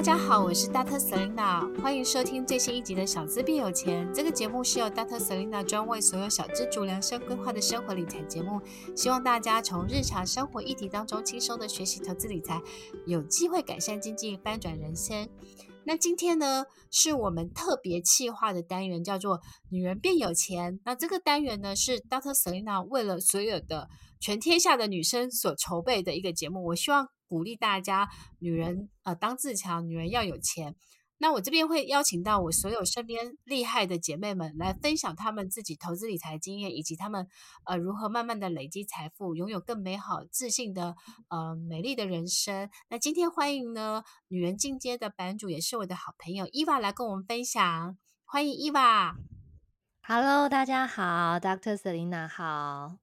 大家好，我是 Dr. Selina，欢迎收听最新一集的《小资变有钱》。这个节目是由 Dr. Selina 专为所有小资族量身规划的生活理财节目，希望大家从日常生活议题当中轻松的学习投资理财，有机会改善经济，翻转人生。那今天呢，是我们特别企划的单元，叫做“女人变有钱”。那这个单元呢，是 Dr. Selina 为了所有的全天下的女生所筹备的一个节目。我希望。鼓励大家，女人呃当自强，女人要有钱。那我这边会邀请到我所有身边厉害的姐妹们来分享她们自己投资理财经验，以及她们呃如何慢慢的累积财富，拥有更美好自信的呃美丽的人生。那今天欢迎呢，女人进阶的版主也是我的好朋友伊娃来跟我们分享，欢迎伊娃。Hello，大家好，Dr. Selina 好。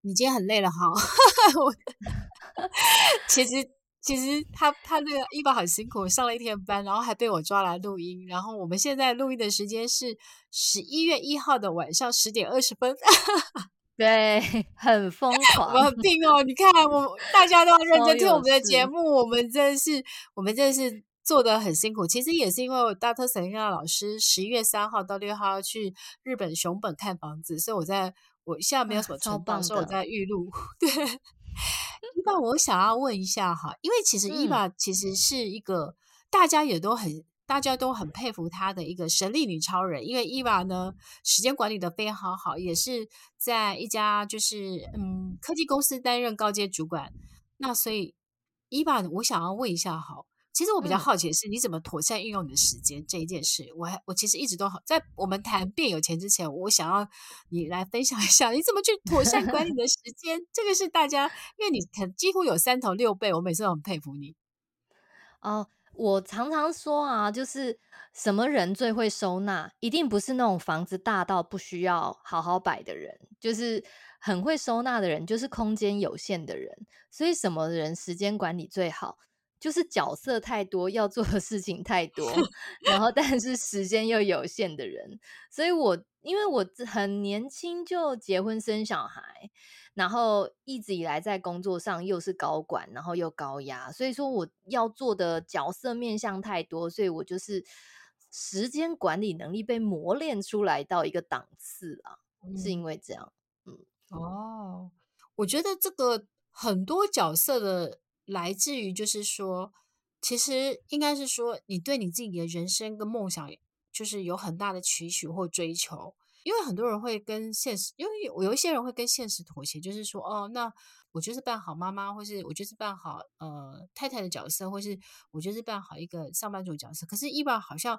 你今天很累了哈。其实，其实他他那个伊娃很辛苦，上了一天班，然后还被我抓来录音。然后我们现在录音的时间是十一月一号的晚上十点二十分。对，很疯 狂，我很病哦。你看，我大家都要认真听我们的节目，我们真的是，我们真的是做的很辛苦。其实也是因为我大特沈亚老师十一月三号到六号要去日本熊本看房子，所以我在我现在没有什么存档，所以我在预录。对。伊娃，我想要问一下哈，因为其实伊娃其实是一个、嗯、大家也都很大家都很佩服她的一个神力女超人。因为伊娃呢，时间管理的非常好，也是在一家就是嗯科技公司担任高阶主管。那所以伊娃，我想要问一下哈。其实我比较好奇的是，你怎么妥善运用你的时间这一件事？我还我其实一直都好，在我们谈变有钱之前，我想要你来分享一下，你怎么去妥善管理你的时间？这个是大家，因为你可几乎有三头六臂，我每次都很佩服你。哦，我常常说啊，就是什么人最会收纳？一定不是那种房子大到不需要好好摆的人，就是很会收纳的人，就是空间有限的人。所以什么人时间管理最好？就是角色太多，要做的事情太多，然后但是时间又有限的人，所以我因为我很年轻就结婚生小孩，然后一直以来在工作上又是高管，然后又高压，所以说我要做的角色面向太多，所以我就是时间管理能力被磨练出来到一个档次啊，嗯、是因为这样，嗯，哦，我觉得这个很多角色的。来自于就是说，其实应该是说，你对你自己的人生跟梦想，就是有很大的期许或追求。因为很多人会跟现实，因为有一些人会跟现实妥协，就是说，哦，那我就是扮好妈妈，或是我就是扮好呃太太的角色，或是我就是扮好一个上班族角色。可是伊娃好像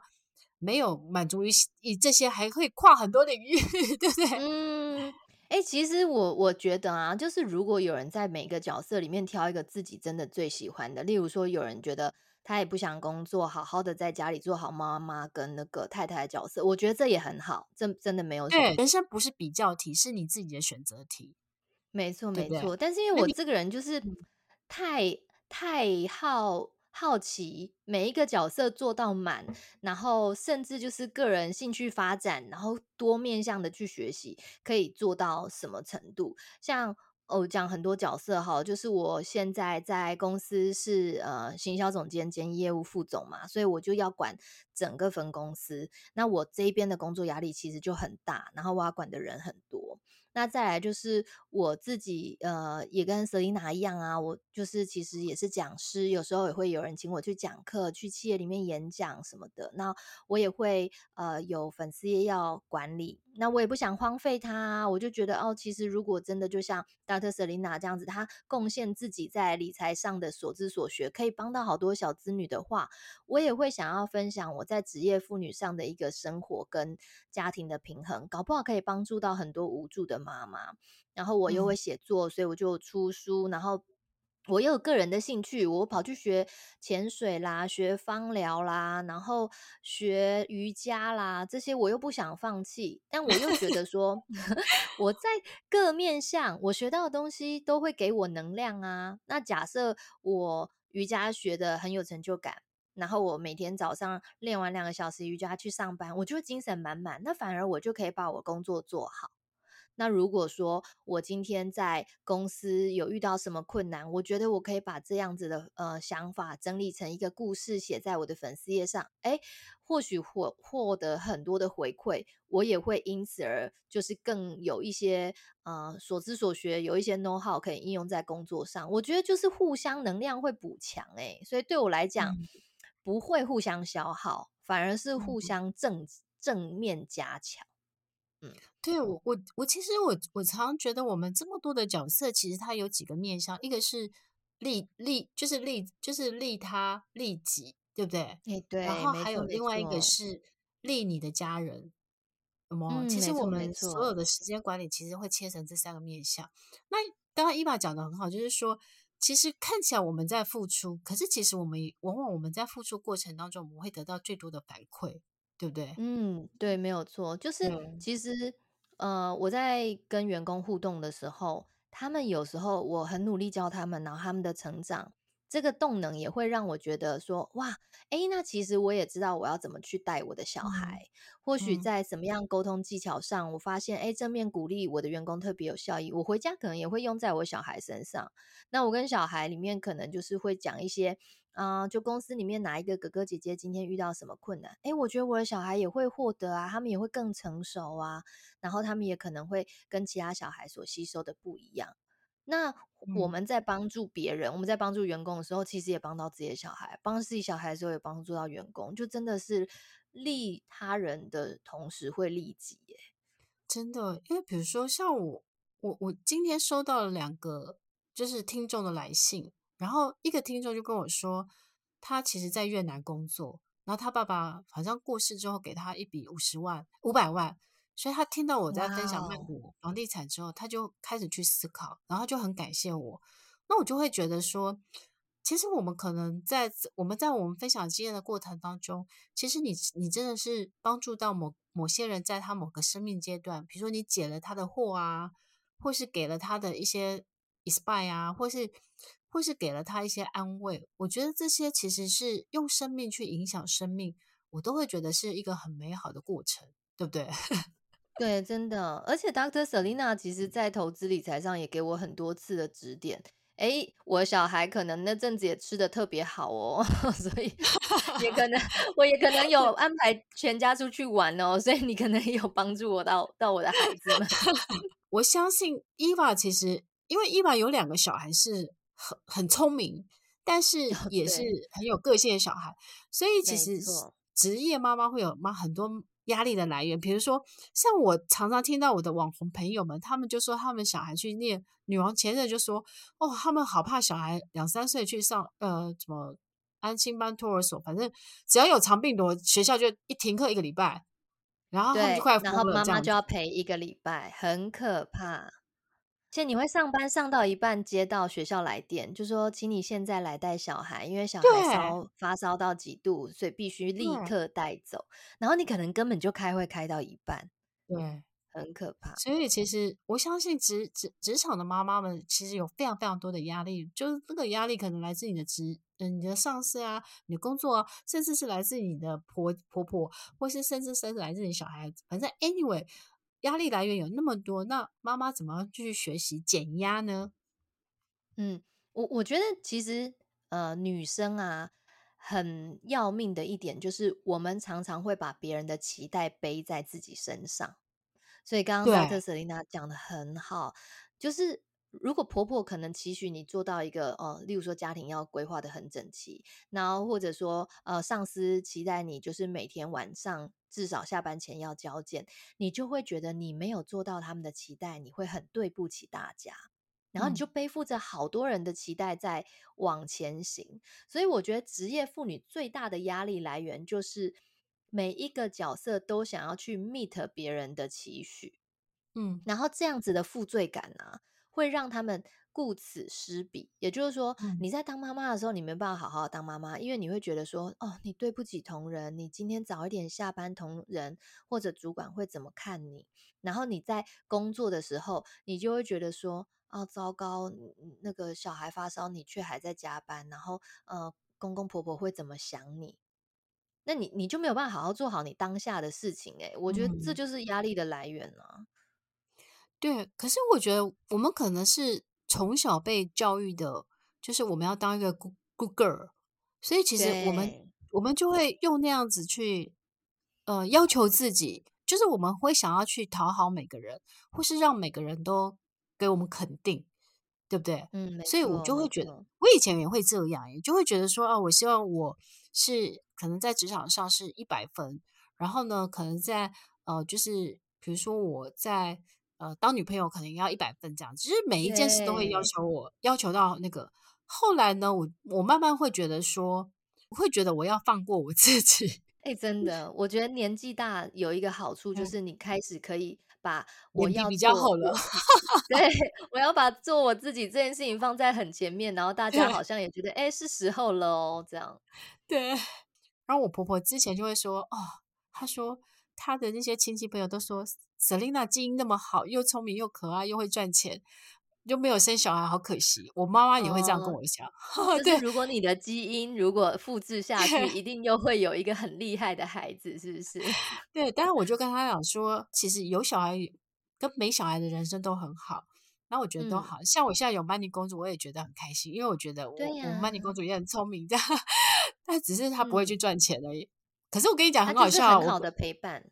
没有满足于以这些，还会跨很多领域，对不对？嗯。哎、欸，其实我我觉得啊，就是如果有人在每个角色里面挑一个自己真的最喜欢的，例如说有人觉得他也不想工作，好好的在家里做好妈妈跟那个太太的角色，我觉得这也很好，这真的没有什么。人生不是比较题，是你自己的选择题。没错，没错。但是因为我这个人就是太太好。好奇每一个角色做到满，然后甚至就是个人兴趣发展，然后多面向的去学习，可以做到什么程度？像我讲很多角色哈，就是我现在在公司是呃行销总监兼业务副总嘛，所以我就要管整个分公司。那我这边的工作压力其实就很大，然后我要管的人很多。那再来就是我自己，呃，也跟 Selina 一样啊，我就是其实也是讲师，有时候也会有人请我去讲课，去企业里面演讲什么的。那我也会呃有粉丝也要管理，那我也不想荒废它，我就觉得哦，其实如果真的就像 Dr. Selina 这样子，她贡献自己在理财上的所知所学，可以帮到好多小子女的话，我也会想要分享我在职业妇女上的一个生活跟家庭的平衡，搞不好可以帮助到很多无助的妈妈，然后我又会写作，嗯，所以我就出书。然后我又有个人的兴趣，我跑去学潜水啦，学芳疗啦，然后学瑜伽啦，这些我又不想放弃。但我又觉得说，我在各面向我学到的东西都会给我能量啊。那假设我瑜伽学的很有成就感，然后我每天早上练完两个小时瑜伽去上班，我就精神满满。那反而我就可以把我工作做好。那如果说我今天在公司有遇到什么困难，我觉得我可以把这样子的呃想法整理成一个故事，写在我的粉丝页上，诶，或许获获得很多的回馈，我也会因此而就是更有一些呃所知所学，有一些 know how 可以应用在工作上。我觉得就是互相能量会补强，诶，所以对我来讲、嗯、不会互相消耗，反而是互相正、嗯、正面加强。嗯，对我我我其实我我常常觉得我们这么多的角色，其实它有几个面向，一个是利利就是利就是利他利己，对不对？哎，对。然后还有另外一个是利你的家人，那么、嗯、其实我们所有的时间管理其实会切成这三个面向。那刚刚伊娃讲的很好，就是说，其实看起来我们在付出，可是其实我们往往我们在付出过程当中，我们会得到最多的反馈。对不对？嗯，对，没有错。就是其实，呃，我在跟员工互动的时候，他们有时候我很努力教他们，然后他们的成长。这个动能也会让我觉得说，哇，哎，那其实我也知道我要怎么去带我的小孩。嗯、或许在什么样沟通技巧上，嗯、我发现，哎，正面鼓励我的员工特别有效益。我回家可能也会用在我小孩身上。那我跟小孩里面可能就是会讲一些，啊、呃，就公司里面哪一个哥哥姐姐今天遇到什么困难，哎，我觉得我的小孩也会获得啊，他们也会更成熟啊，然后他们也可能会跟其他小孩所吸收的不一样。那我们在帮助别人，嗯、我们在帮助员工的时候，其实也帮到自己的小孩；帮自己小孩的时候，也帮助到员工。就真的是利他人的同时会利己耶，真的。因为比如说，像我，我我今天收到了两个就是听众的来信，然后一个听众就跟我说，他其实在越南工作，然后他爸爸好像过世之后给他一笔五十万、五百万。所以他听到我在分享曼谷房地产之后，他就开始去思考，然后就很感谢我。那我就会觉得说，其实我们可能在我们在我们分享经验的过程当中，其实你你真的是帮助到某某些人，在他某个生命阶段，比如说你解了他的惑啊，或是给了他的一些 inspire 啊，或是或是给了他一些安慰。我觉得这些其实是用生命去影响生命，我都会觉得是一个很美好的过程，对不对？对，真的，而且 Dr. Selina 其实在投资理财上也给我很多次的指点。哎，我小孩可能那阵子也吃的特别好哦，所以也可能 我也可能有安排全家出去玩哦，所以你可能也有帮助我到到我的孩子们。我相信伊娃其实因为伊娃有两个小孩是很很聪明，但是 也是很有个性的小孩，所以其实职业妈妈会有妈很多。压力的来源，比如说，像我常常听到我的网红朋友们，他们就说他们小孩去念女王，前任就说，哦，他们好怕小孩两三岁去上呃什么安心班、托儿所，反正只要有肠病毒，学校就一停课一个礼拜，然后他们就快疯了，然后妈妈就要陪一个礼拜，很可怕。而且你会上班上到一半，接到学校来电，就说请你现在来带小孩，因为小孩烧发烧到几度，所以必须立刻带走。然后你可能根本就开会开到一半，对，很可怕。所以其实我相信职职职场的妈妈们其实有非常非常多的压力，就是这个压力可能来自你的职，嗯，你的上司啊，你的工作啊，甚至是来自你的婆婆婆，或是甚至甚至来自你小孩子。反正 anyway。压力来源有那么多，那妈妈怎么样去学习减压呢？嗯，我我觉得其实呃，女生啊，很要命的一点就是，我们常常会把别人的期待背在自己身上。所以刚刚 Dr. Selina 讲的很好，就是。如果婆婆可能期许你做到一个呃，例如说家庭要规划的很整齐，然后或者说呃，上司期待你就是每天晚上至少下班前要交件，你就会觉得你没有做到他们的期待，你会很对不起大家，然后你就背负着好多人的期待在往前行。嗯。所以我觉得职业妇女最大的压力来源就是每一个角色都想要去 meet 别人的期许，嗯，然后这样子的负罪感啊。会让他们顾此失彼，也就是说，你在当妈妈的时候，你没办法好好当妈妈，因为你会觉得说，哦，你对不起同仁，你今天早一点下班，同仁或者主管会怎么看你？然后你在工作的时候，你就会觉得说，哦，糟糕，那个小孩发烧，你却还在加班，然后呃，公公婆婆会怎么想你？那你你就没有办法好好做好你当下的事情，诶，我觉得这就是压力的来源了。对，可是我觉得我们可能是从小被教育的，就是我们要当一个 good good girl，所以其实我们我们就会用那样子去呃要求自己，就是我们会想要去讨好每个人，或是让每个人都给我们肯定。对不对？嗯，所以我就会觉得，我以前也会这样，也就会觉得说啊，我希望我是可能在职场上是一百分，然后呢，可能在呃，就是比如说我在呃当女朋友，可能要一百分这样，其实每一件事都会要求我，要求到那个。后来呢，我我慢慢会觉得说，我会觉得我要放过我自己。哎，真的，我觉得年纪大有一个好处，就是你开始可以。把我要比较好了，对，我要把做我自己这件事情放在很前面，然后大家好像也觉得，哎，是时候了哦，这样。对。然后我婆婆之前就会说，哦，她说她的那些亲戚朋友都说，Selina 基因那么好，又聪明又可爱，又会赚钱。又没有生小孩，好可惜。我妈妈也会这样跟我讲。哦、就 是如果你的基因如果复制下去，一定又会有一个很厉害的孩子，是不是？对，但是我就跟他讲说，其实有小孩跟没小孩的人生都很好。然后我觉得都好、嗯、像我现在有曼妮公主，我也觉得很开心，因为我觉得我、啊、我曼妮公主也很聪明，这样。但只是她不会去赚钱而已。嗯、可是我跟你讲，很好笑，很好的陪伴。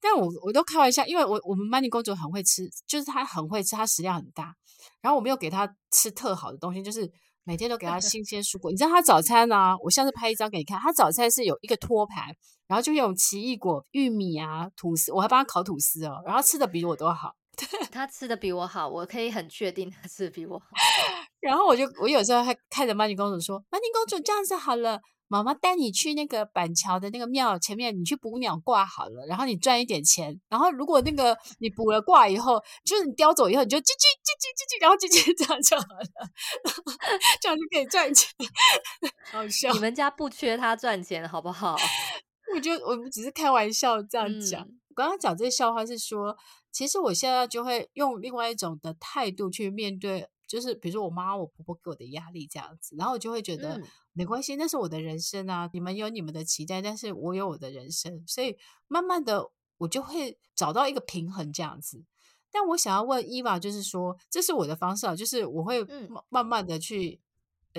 但我我都开玩笑，因为我我们曼妮公主很会吃，就是她很会吃，她食量很大。然后我没有给她吃特好的东西，就是每天都给她 新鲜蔬果。你知道她早餐呢、啊？我下次拍一张给你看。她早餐是有一个托盘，然后就用奇异果、玉米啊、吐司，我还帮她烤吐司哦。然后吃的比我都好。她吃的比我好，我可以很确定她吃的比我好。然后我就我有时候还看着曼妮公主说：“曼妮公主这样子好了。”妈妈带你去那个板桥的那个庙前面，你去捕鸟挂好了，然后你赚一点钱。然后如果那个你捕了挂以后，就是你叼走以后，你就叽叽叽叽叽叽，然后叽叽这样就好了，这样就可以赚钱。好笑，你们家不缺他赚钱，好不好？我就我们只是开玩笑这样讲。嗯、我刚刚讲这个笑话是说，其实我现在就会用另外一种的态度去面对。就是比如说我妈我婆婆给我的压力这样子，然后我就会觉得、嗯、没关系，那是我的人生啊，你们有你们的期待，但是我有我的人生，所以慢慢的我就会找到一个平衡这样子。但我想要问伊娃，就是说这是我的方式啊，就是我会慢慢的去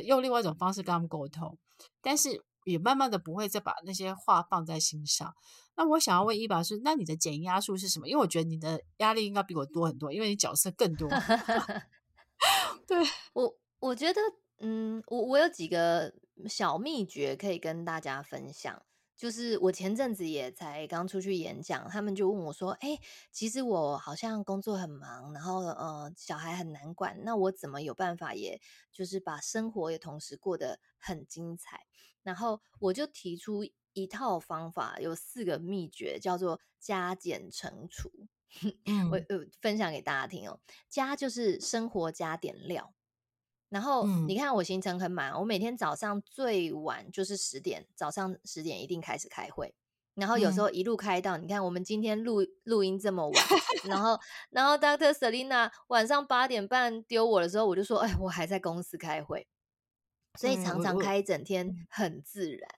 用另外一种方式跟他们沟通，但是也慢慢的不会再把那些话放在心上。那我想要问伊娃是，那你的减压术是什么？因为我觉得你的压力应该比我多很多，因为你角色更多。对我，我觉得，嗯，我我有几个小秘诀可以跟大家分享。就是我前阵子也才刚出去演讲，他们就问我说：“哎，其实我好像工作很忙，然后呃，小孩很难管，那我怎么有办法，也就是把生活也同时过得很精彩？”然后我就提出一套方法，有四个秘诀，叫做加减乘除。嗯、我我分享给大家听哦，加就是生活加点料，然后你看我行程很满，我每天早上最晚就是十点，早上十点一定开始开会，然后有时候一路开到，嗯、你看我们今天录录音这么晚，然后 然后 Dr. Selina 晚上八点半丢我的时候，我就说，哎，我还在公司开会，所以常常开一整天很自然，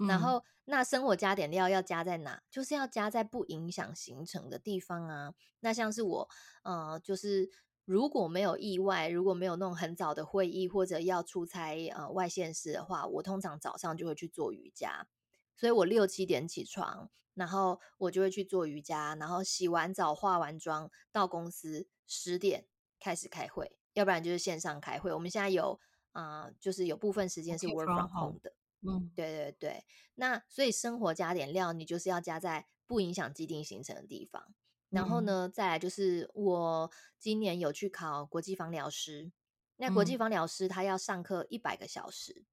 嗯、然后。那生活加点料要加在哪？就是要加在不影响行程的地方啊。那像是我，呃，就是如果没有意外，如果没有那种很早的会议或者要出差呃外县市的话，我通常早上就会去做瑜伽。所以我六七点起床，然后我就会去做瑜伽，然后洗完澡、化完妆到公司十点开始开会，要不然就是线上开会。我们现在有啊、呃，就是有部分时间是 work from home 的。嗯，对对对，那所以生活加点料，你就是要加在不影响既定行程的地方。然后呢，再来就是我今年有去考国际芳疗师，那国际芳疗师他要上课一百个小时，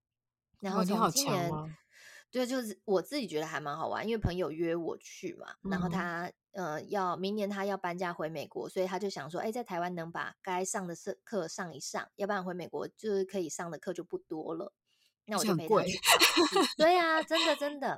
然后从今年，对，就是我自己觉得还蛮好玩，因为朋友约我去嘛，然后他呃要明年他要搬家回美国，所以他就想说，哎，在台湾能把该上的课上一上，要不然回美国就是可以上的课就不多了。那我就陪他去考，对呀、啊，真的真的。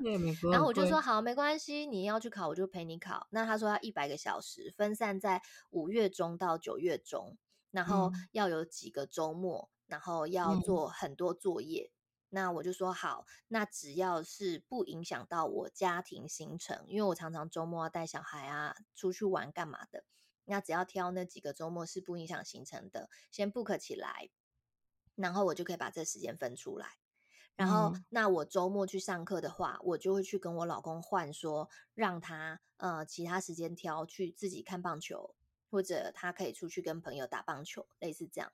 然后我就说好，没关系，你要去考，我就陪你考。那他说要一百个小时，分散在五月中到九月中，然后要有几个周末，然后要做很多作业。嗯、那我就说好，那只要是不影响到我家庭行程，因为我常常周末要带小孩啊出去玩干嘛的。那只要挑那几个周末是不影响行程的，先 book 起来，然后我就可以把这时间分出来。然后，嗯、那我周末去上课的话，我就会去跟我老公换说，让他呃其他时间挑去自己看棒球，或者他可以出去跟朋友打棒球，类似这样。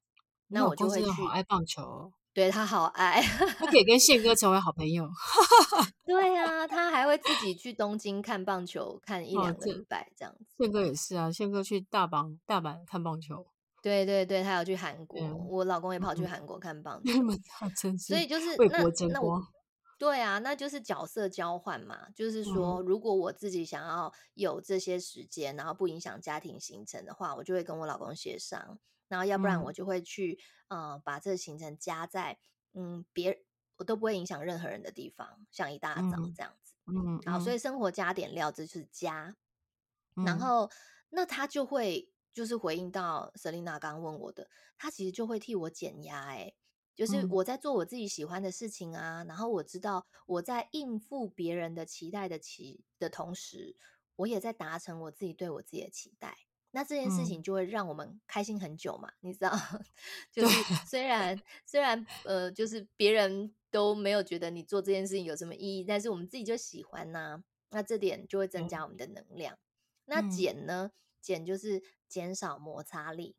那我就会去。好爱棒球，对他好爱，他可以跟宪哥成为好朋友。对呀、啊，他还会自己去东京看棒球，看一两个礼拜这样子。宪哥也是啊，宪哥去大阪大阪看棒球。对对对，他有去韩国，嗯、我老公也跑去 韩国看棒球，嗯、所以就是那那我对啊，那就是角色交换嘛，就是说，如果我自己想要有这些时间，然后不影响家庭行程的话，我就会跟我老公协商，然后要不然我就会去，嗯、呃，把这个行程加在嗯别我都不会影响任何人的地方，像一大早这样子，嗯，好，所以生活加点料，这就是加，嗯、然后那他就会。就是回应到 Selina 刚刚问我的，他其实就会替我减压，哎，就是我在做我自己喜欢的事情啊，嗯、然后我知道我在应付别人的期待的期的同时，我也在达成我自己对我自己的期待，那这件事情就会让我们开心很久嘛，嗯、你知道，就是虽然虽然呃，就是别人都没有觉得你做这件事情有什么意义，但是我们自己就喜欢呐、啊，那这点就会增加我们的能量。嗯、那减呢？减就是。减少摩擦力，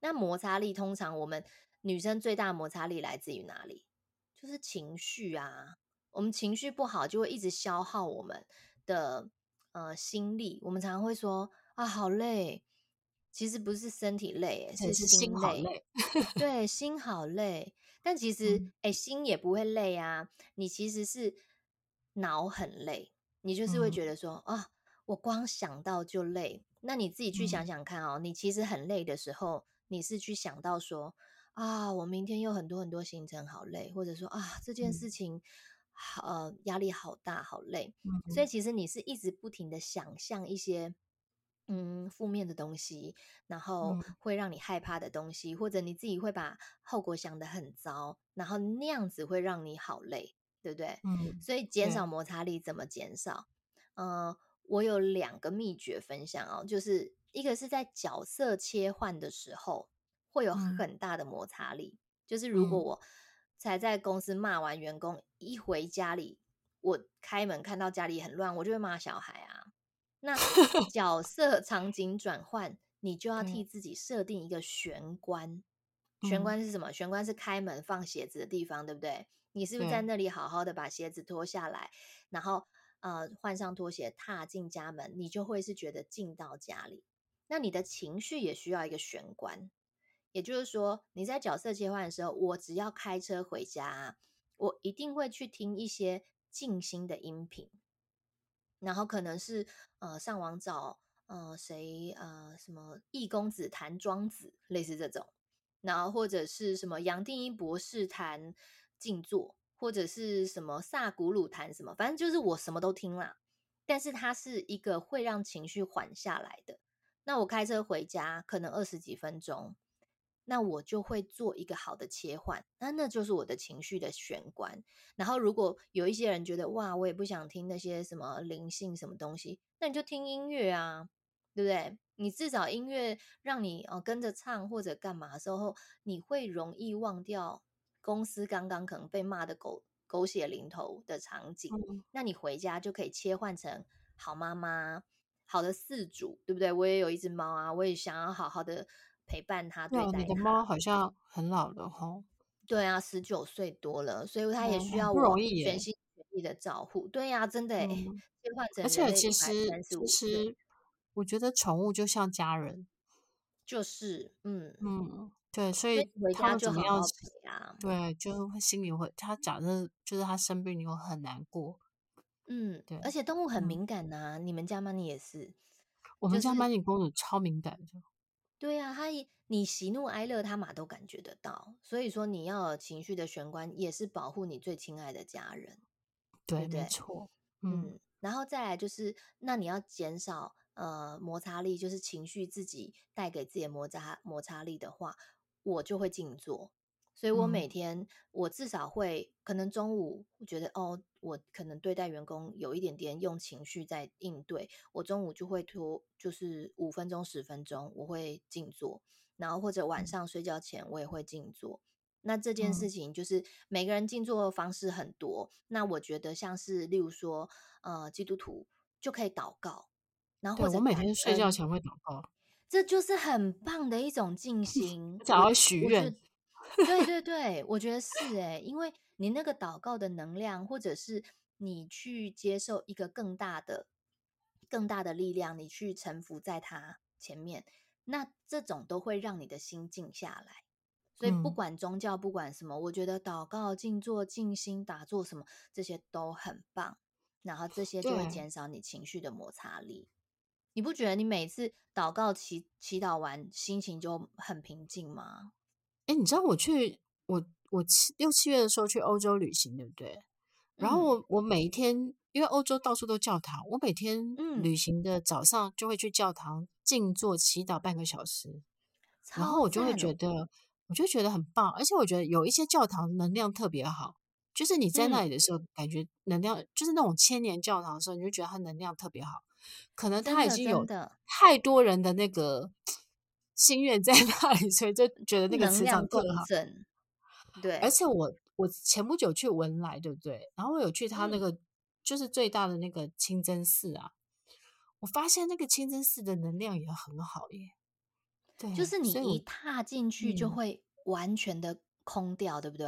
那摩擦力通常我们女生最大摩擦力来自于哪里？就是情绪啊。我们情绪不好，就会一直消耗我们的呃心力。我们常常会说啊，好累。其实不是身体累，是心累。心累 对，心好累。但其实，哎、嗯欸，心也不会累啊。你其实是脑很累，你就是会觉得说、嗯、啊，我光想到就累。那你自己去想想看哦，嗯、你其实很累的时候，你是去想到说啊，我明天有很多很多行程，好累，或者说啊，这件事情好、嗯、呃压力好大，好累。嗯、所以其实你是一直不停的想象一些嗯负面的东西，然后会让你害怕的东西，或者你自己会把后果想得很糟，然后那样子会让你好累，对不对？嗯。所以减少摩擦力怎么减少？嗯。呃我有两个秘诀分享哦，就是一个是在角色切换的时候会有很大的摩擦力，嗯、就是如果我才在公司骂完员工，嗯、一回家里我开门看到家里很乱，我就会骂小孩啊。那 角色场景转换，你就要替自己设定一个玄关。嗯、玄关是什么？玄关是开门放鞋子的地方，对不对？你是不是在那里好好的把鞋子脱下来，嗯、然后？呃，换上拖鞋踏进家门，你就会是觉得进到家里。那你的情绪也需要一个玄关，也就是说，你在角色切换的时候，我只要开车回家，我一定会去听一些静心的音频，然后可能是呃上网找呃谁呃什么易公子谈庄子，类似这种，然后或者是什么杨定一博士谈静坐。或者是什么萨古鲁谈什么，反正就是我什么都听啦。但是它是一个会让情绪缓下来的。那我开车回家可能二十几分钟，那我就会做一个好的切换，那那就是我的情绪的玄关。然后如果有一些人觉得哇，我也不想听那些什么灵性什么东西，那你就听音乐啊，对不对？你至少音乐让你哦跟着唱或者干嘛的时候，你会容易忘掉。公司刚刚可能被骂的狗狗血淋头的场景，嗯、那你回家就可以切换成好妈妈、好的饲主，对不对？我也有一只猫啊，我也想要好好的陪伴它。对，你的猫好像很老了哈。对啊，十九岁多了，所以它也需要我全心全意的照顾。对呀、啊，真的、欸，嗯、切换成。而且其实其实，我觉得宠物就像家人，就是嗯嗯。嗯对，所以他怎么样？对，就是心里会，他假设就是他生病，你会很难过。嗯，对。而且动物很敏感呐，你们家曼妮也是。我们家曼妮公主超敏感的。对呀，他你喜怒哀乐，他马都感觉得到。所以说，你要有情绪的玄关，也是保护你最亲爱的家人。对，没错。嗯，然后再来就是，那你要减少呃摩擦力，就是情绪自己带给自己的摩擦摩擦力的话。我就会静坐，所以我每天我至少会可能中午我觉得哦，我可能对待员工有一点点用情绪在应对，我中午就会拖，就是五分钟十分钟我会静坐，然后或者晚上睡觉前我也会静坐。那这件事情就是每个人静坐的方式很多，那我觉得像是例如说呃基督徒就可以祷告，然后或者我每天睡觉前会祷告，这就是很棒的一种静心，想要许愿。对对 对，我觉得是诶，因为你那个祷告的能量，或者是你去接受一个更大的、更大的力量，你去臣服在他前面，那这种都会让你的心静下来。所以不管宗教，不管什么，我觉得祷告、静坐、静心、打坐什么，这些都很棒。然后这些就会减少你情绪的摩擦力。你不觉得你每次祷告祈祈祷完，心情就很平静吗？哎，你知道我去我我七六七月的时候去欧洲旅行，对不对？然后我我每一天，因为欧洲到处都教堂，我每天旅行的早上就会去教堂静坐祈祷半个小时，然后我就会觉得，我就觉得很棒，而且我觉得有一些教堂能量特别好，就是你在那里的时候，感觉能量就是那种千年教堂的时候，你就觉得它能量特别好，可能他已经有太多人的那个。心愿在那里，所以就觉得那个磁场更好。对，而且我我前不久去文莱，对不对？然后我有去他那个、嗯、就是最大的那个清真寺啊，我发现那个清真寺的能量也很好耶。对，就是你一踏进去就会完全的空掉，嗯、对不对？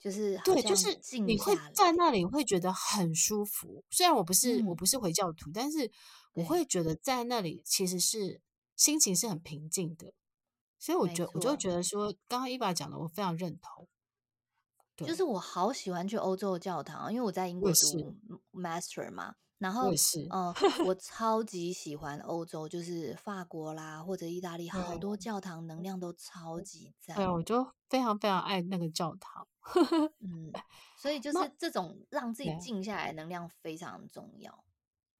就是对，就是你会在那里会觉得很舒服。虽然我不是、嗯、我不是回教徒，但是我会觉得在那里其实是。心情是很平静的，所以我觉我就觉得说，刚刚伊爸讲的，我非常认同。就是我好喜欢去欧洲的教堂，因为我在英国读 Master 嘛，然后嗯、呃，我 超级喜欢欧洲，就是法国啦或者意大利，好多教堂能量都超级赞。对，我就非常非常爱那个教堂。嗯，所以 就是这种让自己静下来，能量非常重要。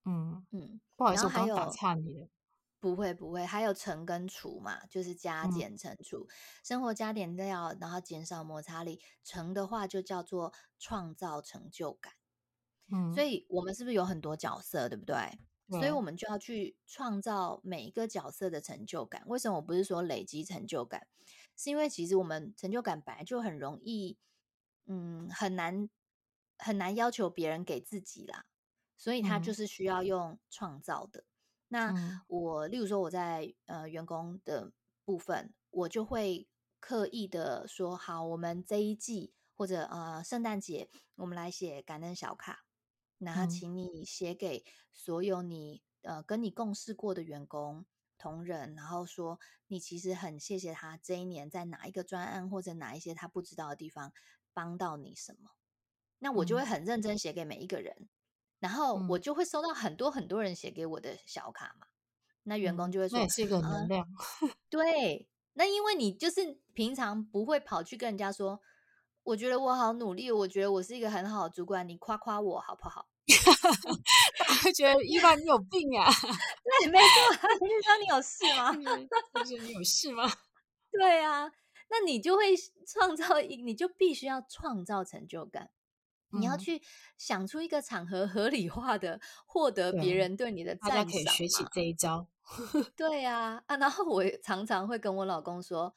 嗯嗯，不好意思，我刚打岔你了。不会不会，还有乘跟除嘛，就是加减乘除，嗯、生活加点料，然后减少摩擦力。乘的话就叫做创造成就感。嗯，所以我们是不是有很多角色，对不对？对，所以我们就要去创造每一个角色的成就感。为什么我不是说累积成就感？是因为其实我们成就感本来就很容易，嗯，很难很难要求别人给自己啦，所以他就是需要用创造的。那我，例如说我在呃员工的部分，我就会刻意的说，好，我们这一季或者呃圣诞节，我们来写感恩小卡，然后请你写给所有你呃跟你共事过的员工同仁，然后说你其实很谢谢他这一年在哪一个专案或者哪一些他不知道的地方帮到你什么，那我就会很认真写给每一个人。然后我就会收到很多很多人写给我的小卡嘛，那员工就会说，那也是一个能量。嗯，对，那因为你就是平常不会跑去跟人家说，我觉得我好努力，我觉得我是一个很好的主管，你夸夸我好不好？大家会觉得 Eva 你有病啊？对，没错，你说你有事吗？就是你有事吗？对啊，那你就会创造一，你就必须要创造成就感。你要去想出一个场合合理化的获得别人对你的赞赏，大家可以学习这一招。对呀，啊，然后我常常会跟我老公说，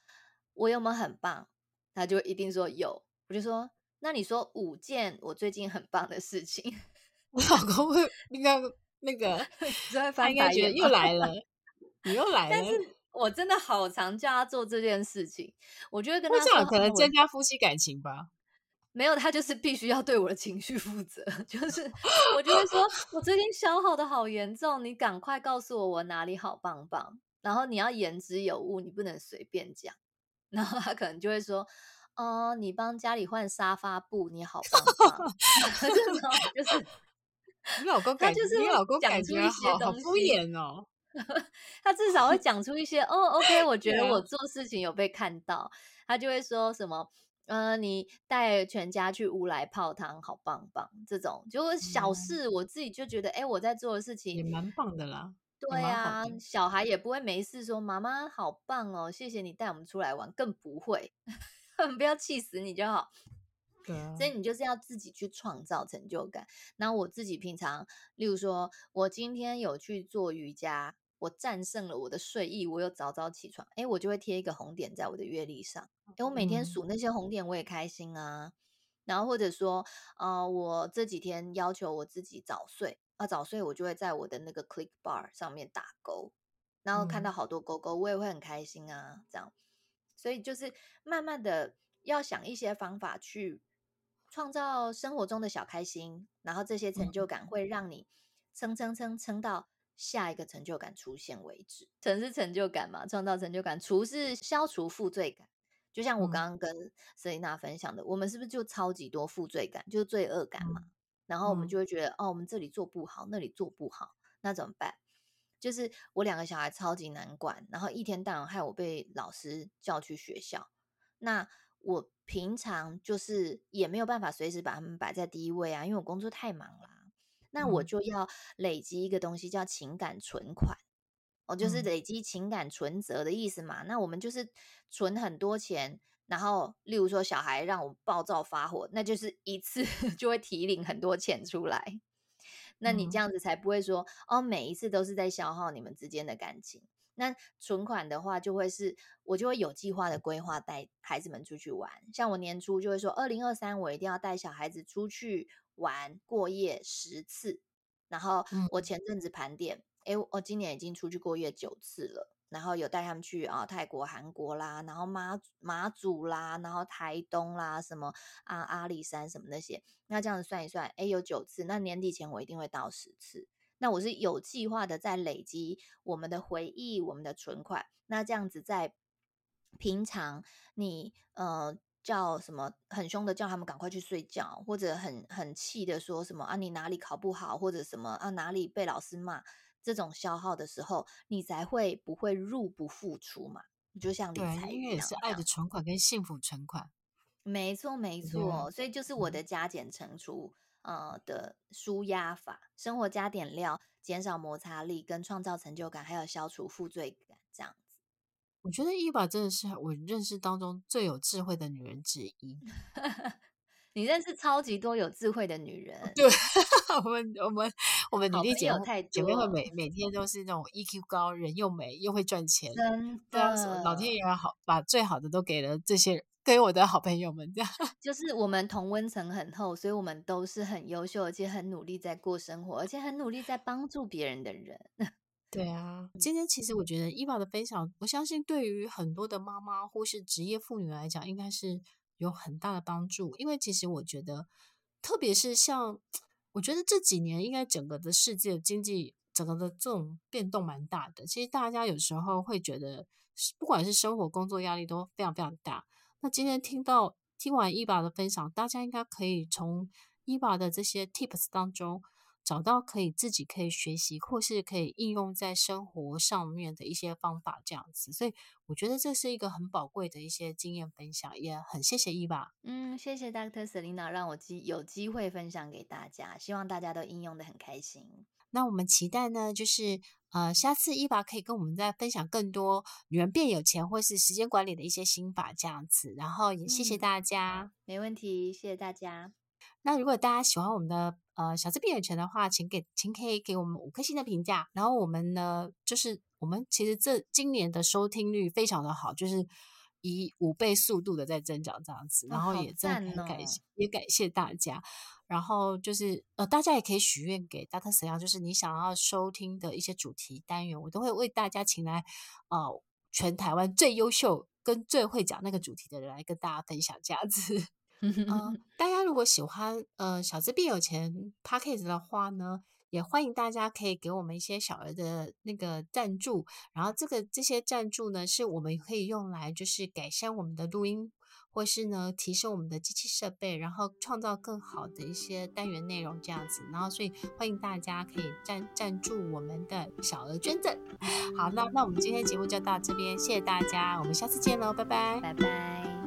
我有没有很棒？他就一定说有。我就说，那你说五件我最近很棒的事情。我老公会应该那个，他应该觉得又来了，你又来了。但是我真的好常叫他做这件事情，我觉得跟他说这样可能增加夫妻感情吧。没有，他就是必须要对我的情绪负责。就是我就会说，我最近消耗的好严重，你赶快告诉我我哪里好棒棒。然后你要言之有物，你不能随便讲。然后他可能就会说，哦，你帮家里换沙发布，你好棒 棒。就是你老公，他就是你老公讲出一些好敷衍哦。他至少会讲出一些，哦，OK，我觉得我做事情有被看到。他就会说什么。呃，你带全家去乌来泡汤，好棒棒！这种就是小事，我自己就觉得，哎、嗯，我在做的事情也蛮棒的啦。对啊，小孩也不会没事说妈妈好棒哦，谢谢你带我们出来玩，更不会。不要气死你就好。对啊，所以你就是要自己去创造成就感。那我自己平常，例如说，我今天有去做瑜伽，我战胜了我的睡意，我又早早起床，诶，我就会贴一个红点在我的月历上。诶，我每天数那些红点，我也开心啊。嗯、然后或者说，呃，我这几天要求我自己早睡啊，早睡我就会在我的那个 click bar 上面打勾，然后看到好多勾勾，我也会很开心啊。这样，所以就是慢慢的要想一些方法去。创造生活中的小开心，然后这些成就感会让你撑撑撑撑到下一个成就感出现为止。成是成就感嘛，创造成就感，除是消除负罪感。就像我刚刚跟 Selina 分享的，嗯、我们是不是就超级多负罪感，就是罪恶感嘛？嗯、然后我们就会觉得，哦，我们这里做不好，那里做不好，那怎么办？就是我两个小孩超级难管，然后一天到晚害我被老师叫去学校，那。我平常就是也没有办法随时把他们摆在第一位啊，因为我工作太忙了。那我就要累积一个东西叫情感存款，哦，就是累积情感存折的意思嘛。那我们就是存很多钱，然后例如说小孩让我暴躁发火，那就是一次 就会提领很多钱出来。那你这样子才不会说哦，每一次都是在消耗你们之间的感情。那存款的话，就会是我就会有计划的规划带孩子们出去玩。像我年初就会说，二零二三我一定要带小孩子出去玩过夜十次。然后我前阵子盘点，诶、嗯，我今年已经出去过夜九次了。然后有带他们去啊泰国、韩国啦，然后马马祖啦，然后台东啦，什么啊阿里山什么那些。那这样子算一算，诶，有九次。那年底前我一定会到十次。那我是有计划的在累积我们的回忆，我们的存款。那这样子在平常你呃叫什么很凶的叫他们赶快去睡觉，或者很很气的说什么啊你哪里考不好，或者什么啊哪里被老师骂，这种消耗的时候，你才会不会入不敷出嘛？就像理财一样，对，因为也是爱的存款跟幸福存款。没错没错，所以就是我的加减乘除。呃的舒压法，生活加点料，减少摩擦力，跟创造成就感，还有消除负罪感，这样子。我觉得 Eva 真的是我认识当中最有智慧的女人之一。你认识超级多有智慧的女人，对，我们我们我们女力姐妹姐妹会每每天都是那种 EQ 高，人又美又会赚钱，真的，老天爷好把最好的都给了这些人。给我的好朋友们，这样 就是我们同温层很厚，所以我们都是很优秀，而且很努力在过生活，而且很努力在帮助别人的人。对啊，今天其实我觉得 Eva 的分享，我相信对于很多的妈妈或是职业妇女来讲，应该是有很大的帮助。因为其实我觉得，特别是像我觉得这几年，应该整个的世界经济整个的这种变动蛮大的。其实大家有时候会觉得，不管是生活、工作压力都非常非常大。那今天听到听完伊娃的分享，大家应该可以从伊娃的这些 tips 当中找到可以自己可以学习或是可以应用在生活上面的一些方法，这样子。所以我觉得这是一个很宝贵的一些经验分享，也很谢谢 Eva。嗯，谢谢 Dr. Selina，让我机有机会分享给大家，希望大家都应用的很开心。那我们期待呢，就是呃，下次 Eva 可以跟我们再分享更多女人变有钱或是时间管理的一些心法这样子。然后也谢谢大家，嗯，没问题，谢谢大家。那如果大家喜欢我们的呃小资变有钱的话，请给请可以给我们五颗星的评价。然后我们呢，就是我们其实这今年的收听率非常的好，就是。以五倍速度的在增长，这样子，然后也真的很感谢，也感谢大家。然后就是呃，大家也可以许愿给 Dr. Selena，就是你想要收听的一些主题单元，我都会为大家请来呃全台湾最优秀跟最会讲那个主题的人来跟大家分享这样子。嗯、呃，大家如果喜欢呃小资变有钱 Podcast 的话呢，也欢迎大家可以给我们一些小额的那个赞助，然后这个这些赞助呢，是我们可以用来就是改善我们的录音，或是呢提升我们的机器设备，然后创造更好的一些单元内容这样子。然后所以欢迎大家可以赞赞助我们的小额捐赠。好，那那我们今天节目就到这边，谢谢大家，我们下次见喽，拜拜，拜拜。